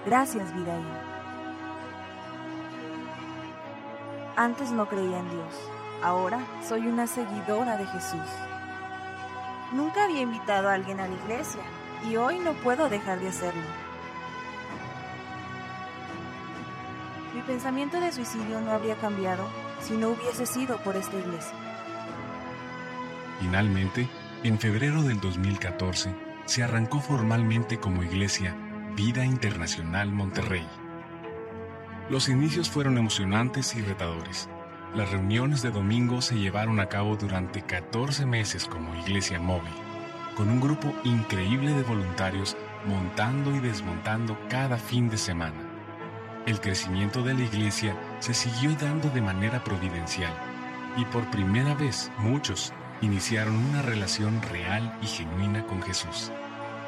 Gracias, Vidaí. Antes no creía en Dios Ahora soy una seguidora de Jesús. Nunca había invitado a alguien a la iglesia y hoy no puedo dejar de hacerlo. Mi pensamiento de suicidio no habría cambiado si no hubiese sido por esta iglesia. Finalmente, en febrero del 2014, se arrancó formalmente como iglesia Vida Internacional Monterrey. Los inicios fueron emocionantes y retadores las reuniones de domingo se llevaron a cabo durante 14 meses como iglesia móvil, con un grupo increíble de voluntarios montando y desmontando cada fin de semana. El crecimiento de la iglesia se siguió dando de manera providencial y por primera vez muchos iniciaron una relación real y genuina con Jesús.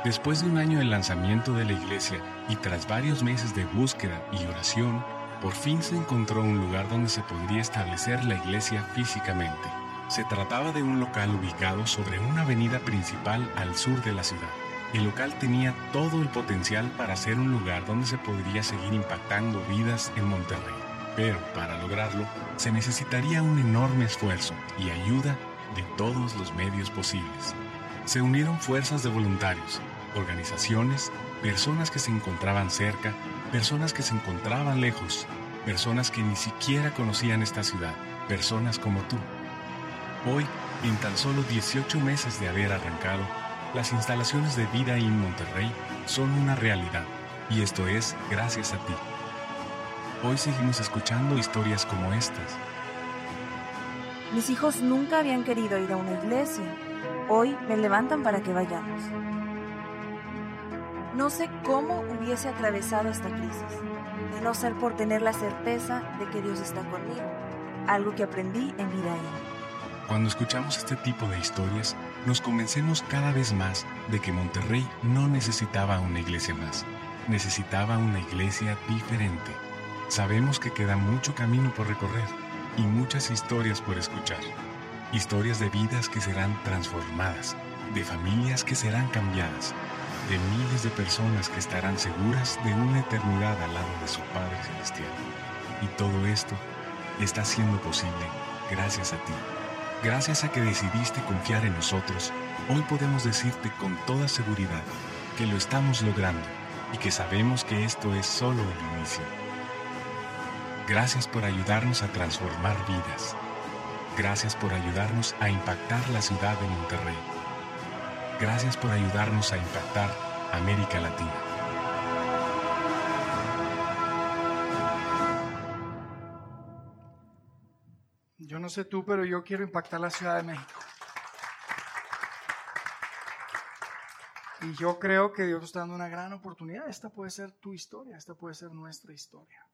Después de un año del lanzamiento de la iglesia y tras varios meses de búsqueda y oración, por fin se encontró un lugar donde se podría establecer la iglesia físicamente. Se trataba de un local ubicado sobre una avenida principal al sur de la ciudad. El local tenía todo el potencial para ser un lugar donde se podría seguir impactando vidas en Monterrey. Pero para lograrlo se necesitaría un enorme esfuerzo y ayuda de todos los medios posibles. Se unieron fuerzas de voluntarios, organizaciones, personas que se encontraban cerca personas que se encontraban lejos, personas que ni siquiera conocían esta ciudad, personas como tú. Hoy, en tan solo 18 meses de haber arrancado, las instalaciones de Vida en Monterrey son una realidad, y esto es gracias a ti. Hoy seguimos escuchando historias como estas. Mis hijos nunca habían querido ir a una iglesia. Hoy me levantan para que vayamos. No sé cómo hubiese atravesado esta crisis, de no ser por tener la certeza de que Dios está conmigo, algo que aprendí en vida Cuando escuchamos este tipo de historias, nos convencemos cada vez más de que Monterrey no necesitaba una iglesia más, necesitaba una iglesia diferente. Sabemos que queda mucho camino por recorrer y muchas historias por escuchar. Historias de vidas que serán transformadas, de familias que serán cambiadas de miles de personas que estarán seguras de una eternidad al lado de su Padre Celestial. Y todo esto está siendo posible gracias a ti. Gracias a que decidiste confiar en nosotros, hoy podemos decirte con toda seguridad que lo estamos logrando y que sabemos que esto es solo el inicio. Gracias por ayudarnos a transformar vidas. Gracias por ayudarnos a impactar la ciudad de Monterrey. Gracias por ayudarnos a impactar América Latina. Yo no sé tú, pero yo quiero impactar la Ciudad de México. Y yo creo que Dios nos está dando una gran oportunidad. Esta puede ser tu historia, esta puede ser nuestra historia.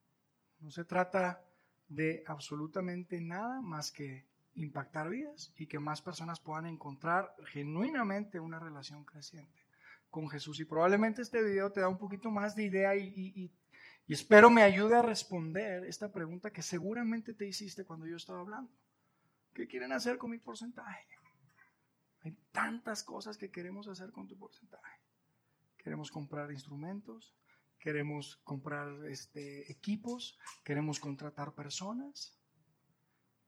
No se trata de absolutamente nada más que impactar vidas y que más personas puedan encontrar genuinamente una relación creciente con Jesús. Y probablemente este video te da un poquito más de idea y, y, espero me ayude a responder esta pregunta que seguramente te hiciste cuando yo estaba hablando. ¿Qué quieren hacer con mi porcentaje? Hay tantas cosas que queremos hacer con tu porcentaje. Queremos comprar instrumentos, queremos comprar este, equipos, queremos contratar personas,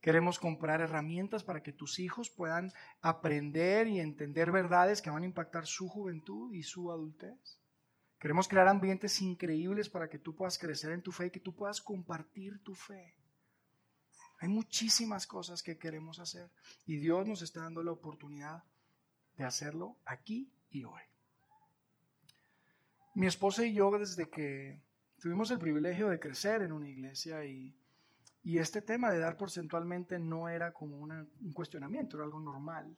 queremos comprar herramientas para que tus hijos puedan aprender y entender verdades que van a impactar su juventud y su adultez. Queremos crear ambientes increíbles para que tú puedas crecer en tu fe y que tú puedas compartir tu fe. Hay muchísimas cosas que queremos hacer y Dios nos está dando la oportunidad de hacerlo aquí y hoy. Mi esposa y yo, desde que tuvimos el privilegio de crecer en una iglesia y, este tema de dar porcentualmente no era como un cuestionamiento, era algo normal.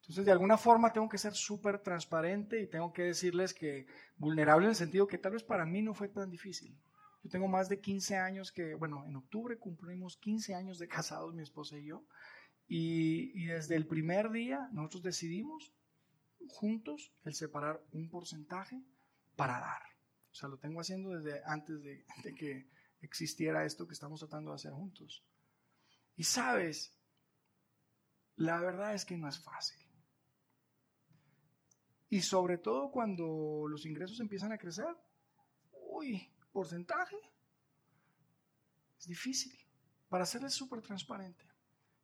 Entonces, de alguna forma tengo que ser súper transparente y tengo que decirles que vulnerable en el sentido que tal vez para mí no fue tan difícil. Yo tengo más de 15 años que, bueno, en octubre cumplimos 15 años de casados, mi esposa y yo. Y, desde el primer día nosotros decidimos juntos el separar un porcentaje para dar. O sea, lo tengo haciendo desde antes de, que existiera esto que estamos tratando de hacer juntos. Y sabes, la verdad es que no es fácil. Y sobre todo cuando los ingresos empiezan a crecer, uy, porcentaje, es difícil. Para serles súper transparente.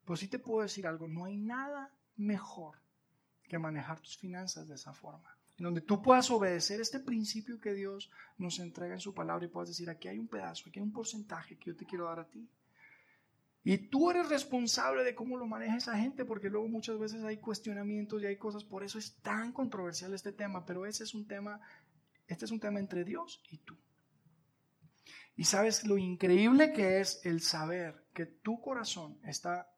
Pues sí te puedo decir algo, no hay nada mejor que manejar tus finanzas de esa forma. En donde tú puedas obedecer este principio que Dios nos entrega en su palabra y puedas decir, aquí hay un pedazo, aquí hay un porcentaje que yo te quiero dar a ti. Y tú eres responsable de cómo lo maneja esa gente, porque luego muchas veces hay cuestionamientos y hay cosas, por eso es tan controversial este tema, pero ese es un tema, este es un tema entre Dios y tú. Y sabes lo increíble que es el saber que tu corazón está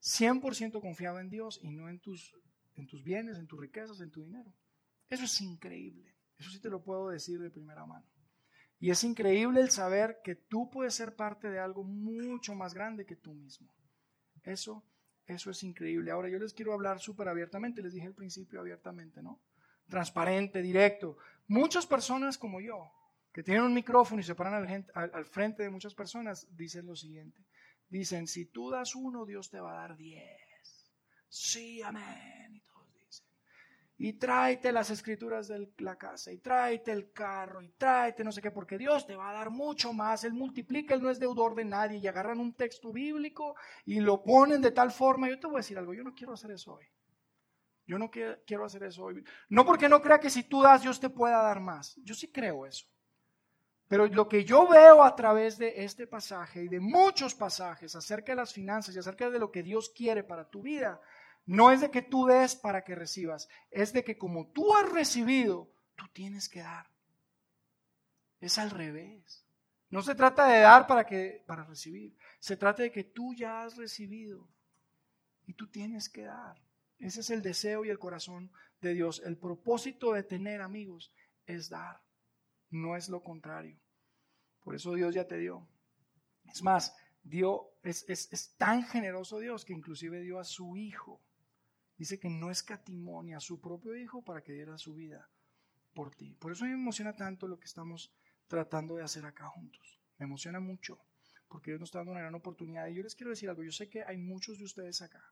100% confiado en Dios y no en tus, en tus bienes, en tus riquezas, en tu dinero. Eso es increíble. Eso sí te lo puedo decir de primera mano. Y es increíble el saber que tú puedes ser parte de algo mucho más grande que tú mismo. Eso, eso es increíble. Ahora yo les quiero hablar súper abiertamente, les dije al principio abiertamente, ¿no? Transparente, directo. Muchas personas como yo, que tienen un micrófono y se paran al, frente de muchas personas, dicen lo siguiente. Dicen, si tú das uno, Dios te va a dar diez. Sí, amén. Y. Y tráete las escrituras de la casa, y tráete el carro, y tráete no sé qué, porque Dios te va a dar mucho más. Él multiplica, Él no es deudor de nadie. Y agarran un texto bíblico y lo ponen de tal forma. Yo te voy a decir algo, yo no quiero hacer eso hoy. Yo no quiero hacer eso hoy. No porque no crea que si tú das, Dios te pueda dar más. Yo sí creo eso. Pero lo que yo veo a través de este pasaje y de muchos pasajes acerca de las finanzas y acerca de lo que Dios quiere para tu vida, no es de que tú des para que recibas, es de que como tú has recibido, tú tienes que dar. Es al revés. No se trata de dar para que para recibir, se trata de que tú ya has recibido y tú tienes que dar. Ese es el deseo y el corazón de Dios. El propósito de tener amigos es dar no es lo contrario. Por eso Dios ya te dio. Es más, dio, es, es, tan generoso Dios que inclusive dio a su Hijo. Dice que no es a su propio Hijo para que diera su vida por ti. Por eso me emociona tanto lo que estamos tratando de hacer acá juntos. Me emociona mucho porque Dios nos está dando una gran oportunidad. Y yo les quiero decir algo, yo sé que hay muchos de ustedes acá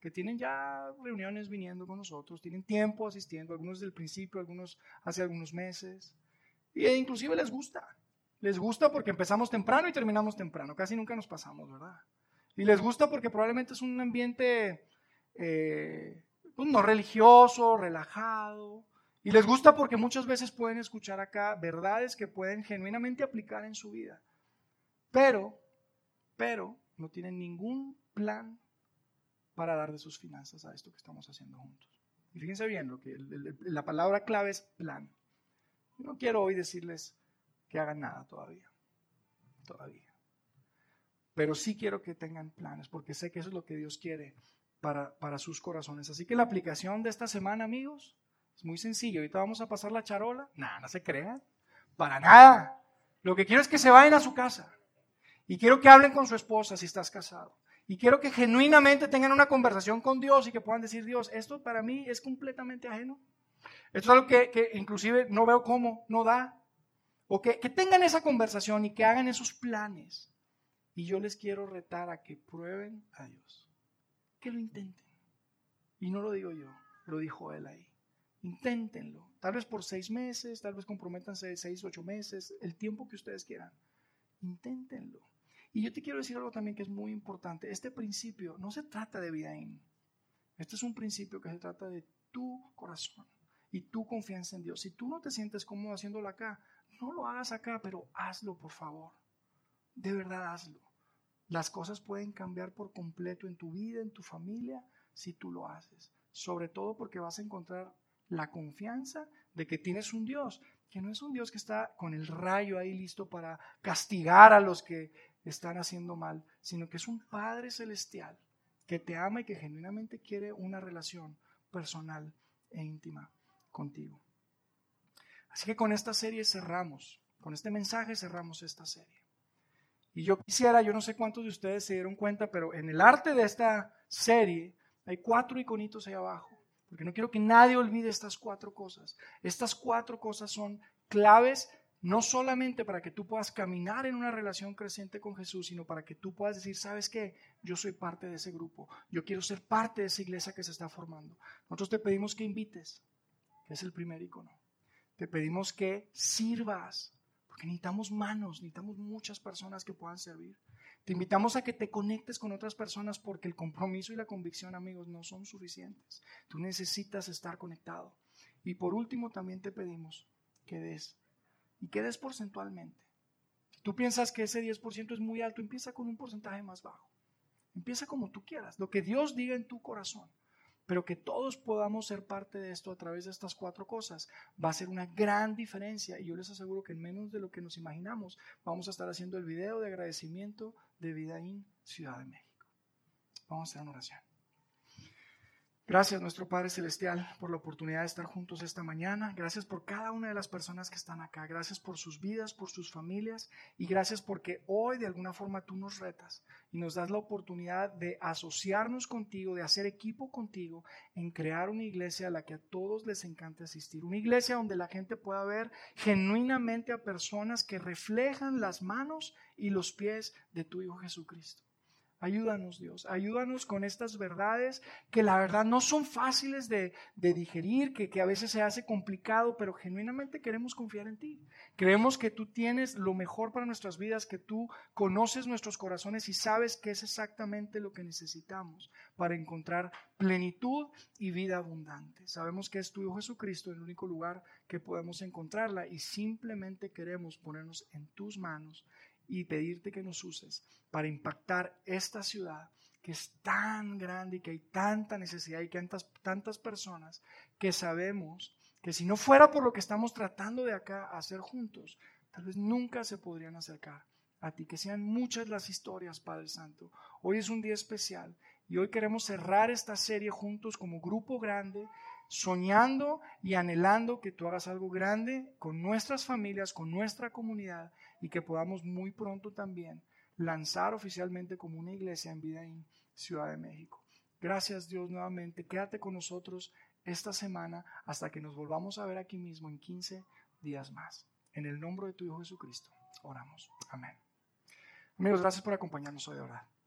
que tienen ya reuniones viniendo con nosotros, tienen tiempo asistiendo, algunos desde el principio, algunos hace algunos meses. Y inclusive les gusta. Les gusta porque empezamos temprano y terminamos temprano. Casi nunca nos pasamos, ¿verdad? Y les gusta porque probablemente es un ambiente eh, pues, no religioso, relajado. Y les gusta porque muchas veces pueden escuchar acá verdades que pueden genuinamente aplicar en su vida. Pero, pero, no tienen ningún plan para dar de sus finanzas a esto que estamos haciendo juntos. Y fíjense bien, lo que, la palabra clave es plan. No quiero hoy decirles que hagan nada todavía. Todavía. pero sí quiero que tengan planes, porque sé que eso es lo que Dios quiere para, para sus corazones. Así que la aplicación de esta semana, amigos, es muy sencillo. Ahorita vamos a pasar la charola. Nada, no se crean. Para nada. Lo que quiero es que se vayan a su casa. Y quiero que hablen con su esposa si estás casado. Y quiero que genuinamente tengan una conversación con Dios y que puedan decir, Dios, esto para mí es completamente ajeno. Esto es algo que, que inclusive no veo cómo, no da. O que, que tengan esa conversación y que hagan esos planes. Y yo les quiero retar a que prueben a Dios. Que lo intenten. Y no lo digo yo, lo dijo él ahí. Inténtenlo. Tal vez por seis meses, tal vez comprométanse seis, ocho meses, el tiempo que ustedes quieran. Inténtenlo. Y yo te quiero decir algo también que es muy importante. Este principio no se trata de vida in. Este es un principio que se trata de tu corazón y tu confianza en Dios. Si tú no te sientes cómodo haciéndolo acá, no lo hagas acá, pero hazlo, por favor. De verdad, hazlo. Las cosas pueden cambiar por completo en tu vida, en tu familia, si tú lo haces. Sobre todo porque vas a encontrar la confianza de que tienes un Dios, que no es un Dios que está con el rayo ahí listo para castigar a los que están haciendo mal, sino que es un Padre celestial que te ama y que genuinamente quiere una relación personal e íntima contigo. Así que con esta serie cerramos, con este mensaje cerramos esta serie. Y yo quisiera, yo no sé cuántos de ustedes se dieron cuenta, pero en el arte de esta serie hay cuatro iconitos ahí abajo, porque no quiero que nadie olvide estas cuatro cosas. Estas cuatro cosas son claves no solamente para que tú puedas caminar en una relación creciente con Jesús, sino para que tú puedas decir, ¿sabes qué? Yo soy parte de ese grupo, yo quiero ser parte de esa iglesia que se está formando. Nosotros te pedimos que invites, que es el primer icono. Te pedimos que sirvas, porque necesitamos manos, necesitamos muchas personas que puedan servir. Te invitamos a que te conectes con otras personas porque el compromiso y la convicción, amigos, no son suficientes. Tú necesitas estar conectado. Y por último, también te pedimos que des y que des porcentualmente. Si tú piensas que ese 10% es muy alto, empieza con un porcentaje más bajo. Empieza como tú quieras, lo que Dios diga en tu corazón. Pero que todos podamos ser parte de esto a través de estas cuatro cosas va a ser una gran diferencia. Y yo les aseguro que en menos de lo que nos imaginamos, vamos a estar haciendo el video de agradecimiento de Vida en Ciudad de México. Vamos a hacer una oración. Gracias, nuestro Padre Celestial, por la oportunidad de estar juntos esta mañana. Gracias por cada una de las personas que están acá. Gracias por sus vidas, por sus familias. Y gracias porque hoy de alguna forma tú nos retas y nos das la oportunidad de asociarnos contigo, de hacer equipo contigo en crear una iglesia a la que a todos les encanta asistir. Una iglesia donde la gente pueda ver genuinamente a personas que reflejan las manos y los pies de tu Hijo Jesucristo. Ayúdanos, Dios. Ayúdanos con estas verdades que la verdad no son fáciles de, digerir, que, que, a veces se hace complicado, pero genuinamente queremos confiar en ti. Creemos que tú tienes lo mejor para nuestras vidas, que tú conoces nuestros corazones y sabes qué es exactamente lo que necesitamos para encontrar plenitud y vida abundante. Sabemos que es tu Hijo Jesucristo el único lugar que podemos encontrarla y simplemente queremos ponernos en tus manos y pedirte que nos uses para impactar esta ciudad que es tan grande y que hay tanta necesidad y que tantas, tantas personas que sabemos que si no fuera por lo que estamos tratando de acá hacer juntos, tal vez nunca se podrían acercar a ti. Que sean muchas las historias, Padre Santo. Hoy es un día especial y hoy queremos cerrar esta serie juntos como grupo grande, soñando y anhelando que tú hagas algo grande con nuestras familias, con nuestra comunidad y que podamos muy pronto también lanzar oficialmente como una iglesia en vida en Ciudad de México. Gracias Dios nuevamente. Quédate con nosotros esta semana hasta que nos volvamos a ver aquí mismo en 15 días más. En el nombre de tu Hijo Jesucristo, oramos. Amén. Amigos, gracias por acompañarnos hoy de verdad.